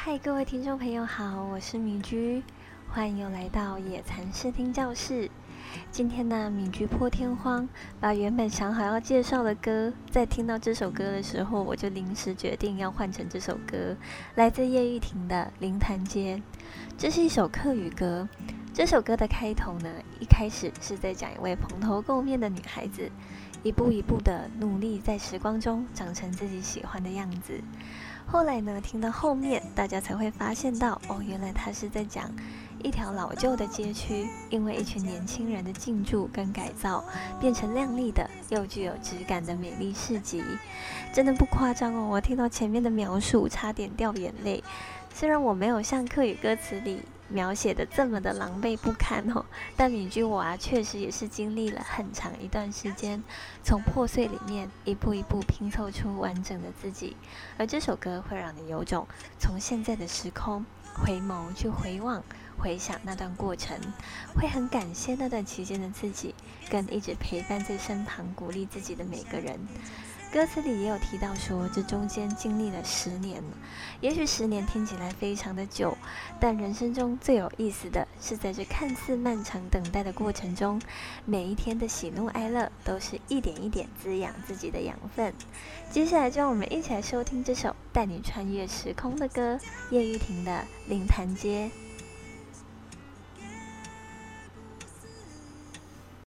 嗨，各位听众朋友好，我是米居，欢迎又来到野餐视听教室。今天呢，米居破天荒把原本想好要介绍的歌，在听到这首歌的时候，我就临时决定要换成这首歌，来自叶玉婷的《灵潭街》。这是一首客语歌。这首歌的开头呢，一开始是在讲一位蓬头垢面的女孩子，一步一步的努力在时光中长成自己喜欢的样子。后来呢，听到后面，大家才会发现到，哦，原来他是在讲一条老旧的街区，因为一群年轻人的进驻跟改造，变成亮丽的又具有质感的美丽市集。真的不夸张哦，我听到前面的描述，差点掉眼泪。虽然我没有像课语歌词里。描写的这么的狼狈不堪哦，但敏君我啊，确实也是经历了很长一段时间，从破碎里面一步一步拼凑出完整的自己。而这首歌会让你有种从现在的时空回眸去回望、回想那段过程，会很感谢那段期间的自己，跟一直陪伴在身旁、鼓励自己的每个人。歌词里也有提到说，这中间经历了十年，也许十年听起来非常的久，但人生中最有意思的是，在这看似漫长等待的过程中，每一天的喜怒哀乐都是一点一点滋养自己的养分。接下来，就让我们一起来收听这首带你穿越时空的歌——叶玉婷的《灵潭街》。